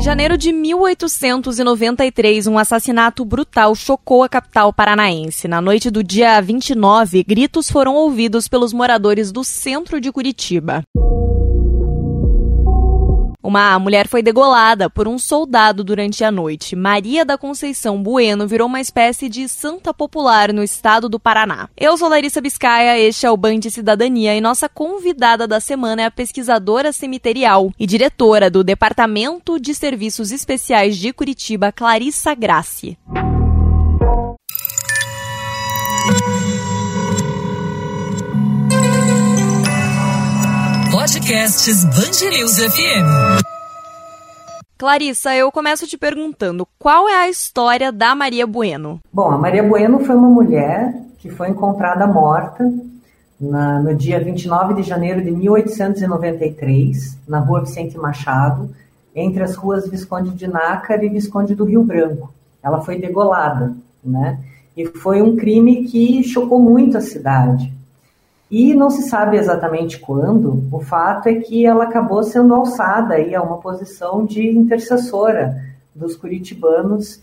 Em janeiro de 1893, um assassinato brutal chocou a capital paranaense. Na noite do dia 29, gritos foram ouvidos pelos moradores do centro de Curitiba. Uma mulher foi degolada por um soldado durante a noite. Maria da Conceição Bueno virou uma espécie de santa popular no estado do Paraná. Eu sou Larissa Biscaia, este é o Band Cidadania e nossa convidada da semana é a pesquisadora cemiterial e diretora do Departamento de Serviços Especiais de Curitiba, Clarissa Graci. Podcasts Bangerils FM. Clarissa, eu começo te perguntando, qual é a história da Maria Bueno? Bom, a Maria Bueno foi uma mulher que foi encontrada morta na, no dia 29 de janeiro de 1893, na rua Vicente Machado, entre as ruas Visconde de Nácar e Visconde do Rio Branco. Ela foi degolada, né? E foi um crime que chocou muito a cidade. E não se sabe exatamente quando, o fato é que ela acabou sendo alçada aí a uma posição de intercessora dos curitibanos,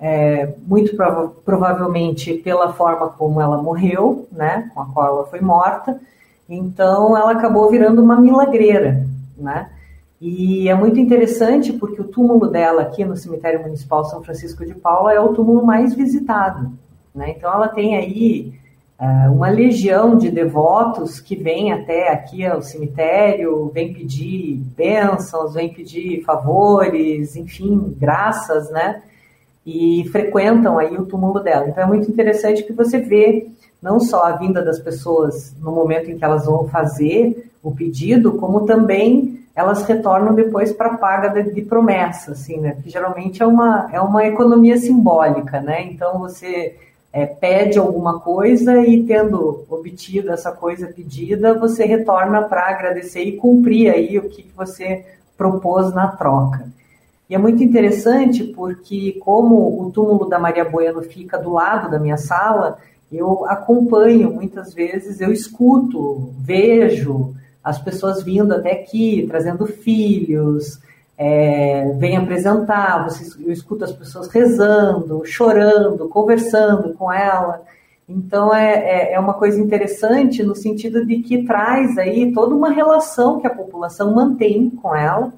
é, muito prova provavelmente pela forma como ela morreu, né, com a qual ela foi morta, então ela acabou virando uma milagreira, né, e é muito interessante porque o túmulo dela aqui no cemitério municipal São Francisco de Paula é o túmulo mais visitado, né, então ela tem aí uma legião de devotos que vem até aqui ao cemitério, vem pedir bênçãos, vem pedir favores, enfim, graças, né? E frequentam aí o túmulo dela. Então é muito interessante que você vê não só a vinda das pessoas no momento em que elas vão fazer o pedido, como também elas retornam depois para a paga de, de promessa, assim, né? Que geralmente é uma, é uma economia simbólica, né? Então você é, pede alguma coisa e tendo obtido essa coisa pedida, você retorna para agradecer e cumprir aí o que você propôs na troca. E é muito interessante porque como o túmulo da Maria Bueno fica do lado da minha sala, eu acompanho muitas vezes, eu escuto, vejo as pessoas vindo até aqui, trazendo filhos, é, vem apresentar, você, eu escuto as pessoas rezando, chorando, conversando com ela. Então é, é, é, uma coisa interessante no sentido de que traz aí toda uma relação que a população mantém com ela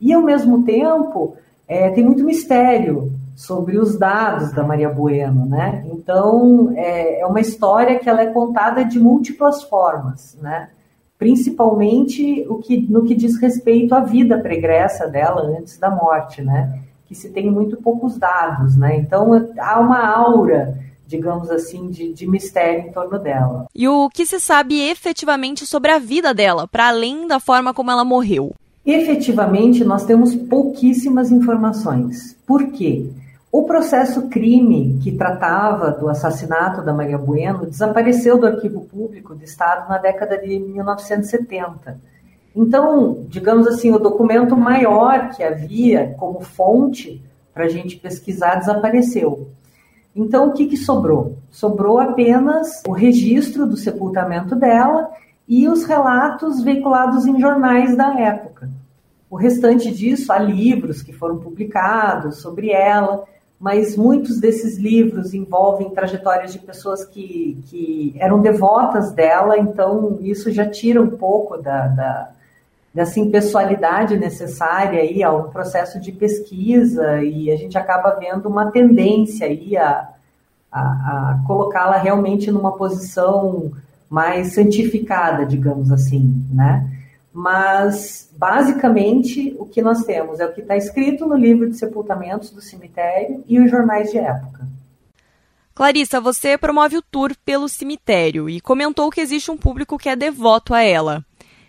e ao mesmo tempo é, tem muito mistério sobre os dados da Maria Bueno, né? Então é, é uma história que ela é contada de múltiplas formas, né? Principalmente o que, no que diz respeito à vida pregressa dela antes da morte, né? Que se tem muito poucos dados, né? Então há uma aura, digamos assim, de, de mistério em torno dela. E o que se sabe efetivamente sobre a vida dela, para além da forma como ela morreu? Efetivamente, nós temos pouquíssimas informações. Por quê? O processo crime que tratava do assassinato da Maria Bueno desapareceu do arquivo público do Estado na década de 1970. Então, digamos assim, o documento maior que havia como fonte para a gente pesquisar desapareceu. Então, o que, que sobrou? Sobrou apenas o registro do sepultamento dela e os relatos veiculados em jornais da época. O restante disso, há livros que foram publicados sobre ela, mas muitos desses livros envolvem trajetórias de pessoas que, que eram devotas dela, então isso já tira um pouco da, da dessa impessoalidade necessária aí ao processo de pesquisa e a gente acaba vendo uma tendência aí a, a, a colocá-la realmente numa posição mais santificada, digamos assim, né? Mas basicamente o que nós temos é o que está escrito no livro de sepultamentos do cemitério e os jornais de época. Clarissa, você promove o tour pelo cemitério e comentou que existe um público que é devoto a ela.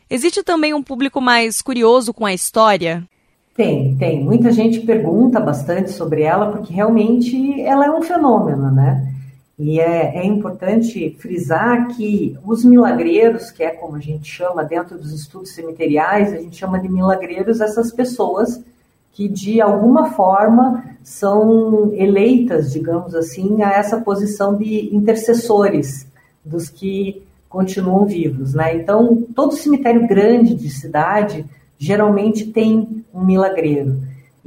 Existe também um público mais curioso com a história? Tem, tem. Muita gente pergunta bastante sobre ela porque realmente ela é um fenômeno, né? E é, é, importante frisar que os milagreiros, que é como a gente chama dentro dos estudos cemiteriais, a gente chama de milagreiros essas pessoas que de alguma forma são eleitas, digamos assim, a essa posição de intercessores dos que continuam vivos, né? Então, todo cemitério grande de cidade geralmente tem um milagreiro.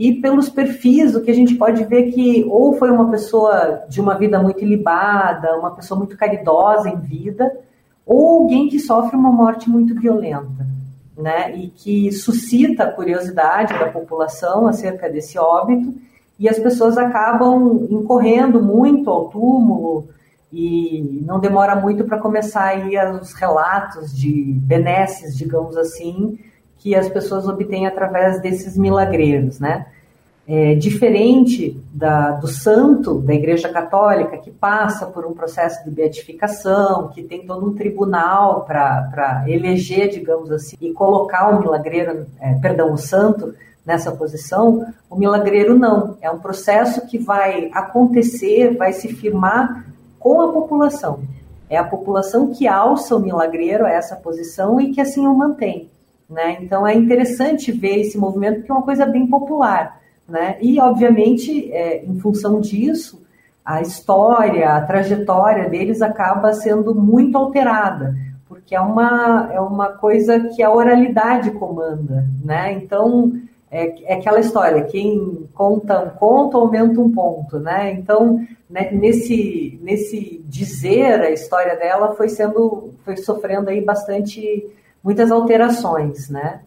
E pelos perfis, o que a gente pode ver que ou foi uma pessoa de uma vida muito ilibada, uma pessoa muito caridosa em vida, ou alguém que sofre uma morte muito violenta, né? E que suscita a curiosidade da população acerca desse óbito, e as pessoas acabam incorrendo muito ao túmulo, e não demora muito para começar aí os relatos de benesses, digamos assim, que as pessoas obtêm através desses milagreiros, né? É, diferente da, do santo da Igreja Católica, que passa por um processo de beatificação, que tem todo um tribunal para eleger, digamos assim, e colocar o milagreiro, é, perdão, o santo nessa posição, o milagreiro não. É um processo que vai acontecer, vai se firmar com a população. É a população que alça o milagreiro a essa posição e que assim o mantém. Né? Então é interessante ver esse movimento porque é uma coisa bem popular. Né? E, obviamente, é, em função disso, a história, a trajetória deles acaba sendo muito alterada, porque é uma, é uma coisa que a oralidade comanda. Né? Então, é, é aquela história, quem conta um conto aumenta um ponto. Né? Então, né, nesse, nesse dizer, a história dela foi sendo, foi sofrendo aí bastante muitas alterações, né?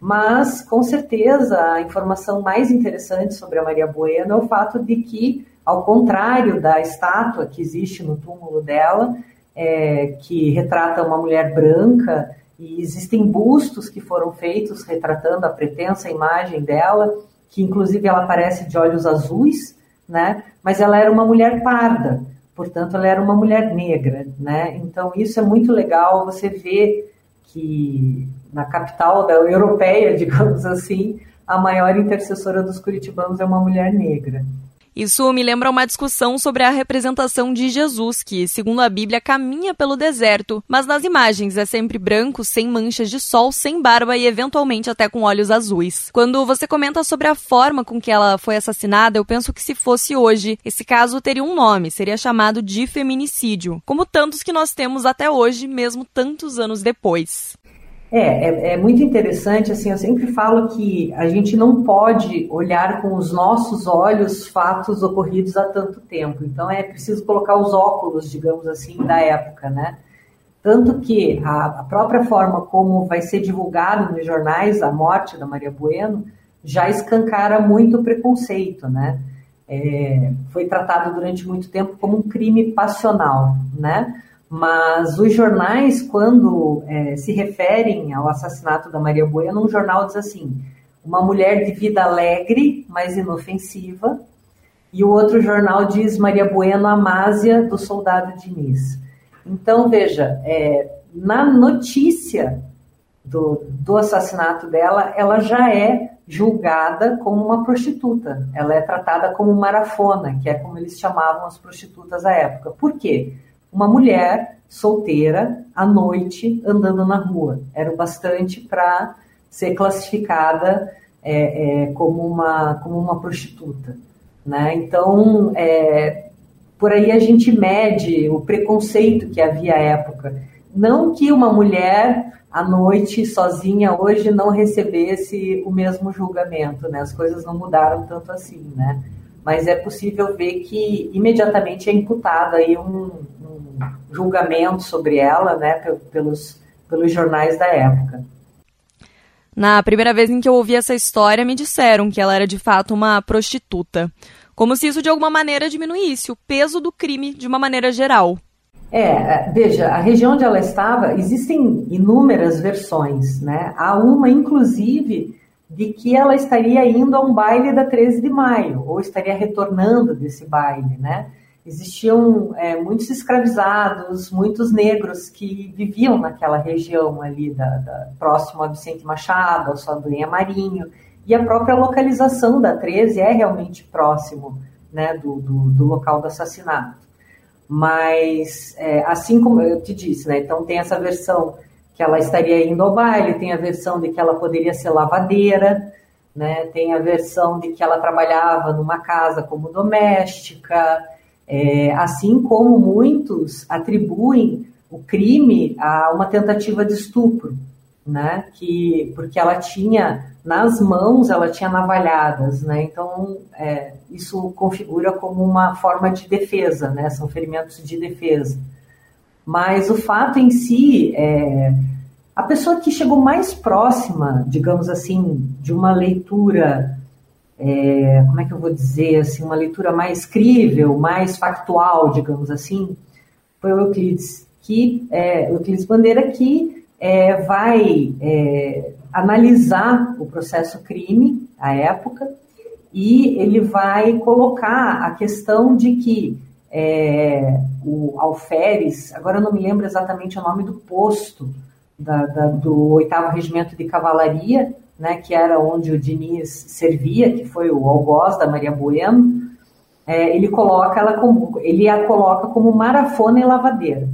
Mas, com certeza, a informação mais interessante sobre a Maria Bueno é o fato de que, ao contrário da estátua que existe no túmulo dela, é, que retrata uma mulher branca, e existem bustos que foram feitos retratando a pretensa imagem dela, que inclusive ela aparece de olhos azuis, né? Mas ela era uma mulher parda, portanto ela era uma mulher negra, né? Então isso é muito legal você ver que na capital da europeia, digamos assim, a maior intercessora dos curitibanos é uma mulher negra. Isso me lembra uma discussão sobre a representação de Jesus, que, segundo a Bíblia, caminha pelo deserto, mas nas imagens é sempre branco, sem manchas de sol, sem barba e eventualmente até com olhos azuis. Quando você comenta sobre a forma com que ela foi assassinada, eu penso que se fosse hoje, esse caso teria um nome, seria chamado de feminicídio, como tantos que nós temos até hoje, mesmo tantos anos depois. É, é, é, muito interessante, assim, eu sempre falo que a gente não pode olhar com os nossos olhos fatos ocorridos há tanto tempo, então é preciso colocar os óculos, digamos assim, da época, né? Tanto que a, a própria forma como vai ser divulgado nos jornais a morte da Maria Bueno já escancara muito preconceito, né? É, foi tratado durante muito tempo como um crime passional, né? Mas os jornais, quando é, se referem ao assassinato da Maria Bueno, um jornal diz assim: uma mulher de vida alegre, mas inofensiva. E o outro jornal diz Maria Bueno Amásia, do soldado Diniz. Então, veja, é, na notícia do, do assassinato dela, ela já é julgada como uma prostituta. Ela é tratada como marafona, que é como eles chamavam as prostitutas à época. Por quê? Uma mulher solteira à noite andando na rua. Era o bastante para ser classificada é, é, como, uma, como uma prostituta. Né? Então, é, por aí a gente mede o preconceito que havia à época. Não que uma mulher à noite sozinha hoje não recebesse o mesmo julgamento, né? As coisas não mudaram tanto assim, né? Mas é possível ver que imediatamente é imputado aí um, julgamento sobre ela, né, pelos, pelos jornais da época. Na primeira vez em que eu ouvi essa história, me disseram que ela era de fato uma prostituta. Como se isso de alguma maneira diminuísse o peso do crime de uma maneira geral. É, veja, a região onde ela estava, existem inúmeras versões, né? Há uma, inclusive, de que ela estaria indo a um baile da 13 de maio, ou estaria retornando desse baile, né? Existiam é, muitos escravizados, muitos negros que viviam naquela região ali, da, da, próximo a Vicente Machado, a Saldanha Marinho, e a própria localização da 13 é realmente próximo né, do, do, do local do assassinato. Mas, é, assim como eu te disse, né, então tem essa versão que ela estaria indo ao baile, tem a versão de que ela poderia ser lavadeira, né, tem a versão de que ela trabalhava numa casa como doméstica, é, assim como muitos atribuem o crime a uma tentativa de estupro. né? Que porque ela tinha nas mãos ela tinha navalhadas, né? Então é, isso configura como uma forma de defesa, né? São ferimentos de defesa. Mas o fato em si é a pessoa que chegou mais próxima, digamos assim, de uma leitura é, como é que eu vou dizer assim, uma leitura mais crível, mais factual, digamos assim, foi o Euclides, que é, Euclides Bandeira que é, vai é, analisar o processo crime à época e ele vai colocar a questão de que é, o alferes, agora eu não me lembro exatamente o nome do posto da, da, do oitavo regimento de cavalaria, né, que era onde o Diniz servia, que foi o algoz da Maria Bueno, é, ele coloca ela como, ele a coloca como marafona e lavadeira.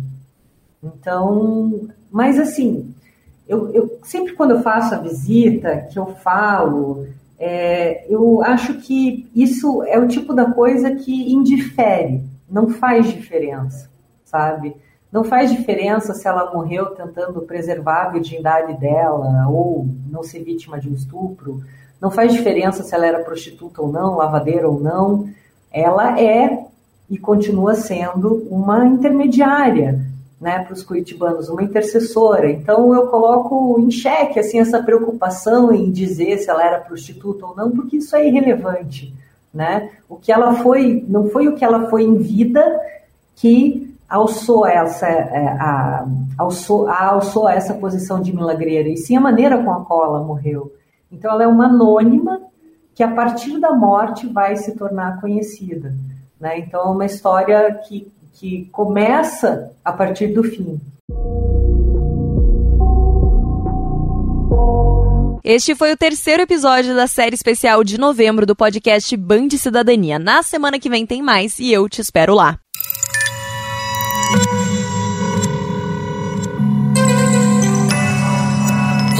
Então, mas assim, eu, eu sempre quando eu faço a visita, que eu falo, é, eu acho que isso é o tipo da coisa que indifere, não faz diferença, sabe? Não faz diferença se ela morreu tentando preservar a virgindade dela ou não ser vítima de um estupro. Não faz diferença se ela era prostituta ou não, lavadeira ou não. Ela é e continua sendo uma intermediária né, para os curitibanos, uma intercessora. Então eu coloco em xeque assim, essa preocupação em dizer se ela era prostituta ou não, porque isso é irrelevante. Né? O que ela foi, não foi o que ela foi em vida que alçou essa, é, a, alçou, a, alçou essa posição de milagreira, e sim a maneira com a qual ela morreu. Então ela é uma anônima que a partir da morte vai se tornar conhecida. Né? Então é uma história que, que começa a partir do fim. Este foi o terceiro episódio da série especial de novembro do podcast Band Cidadania. Na semana que vem tem mais e eu te espero lá.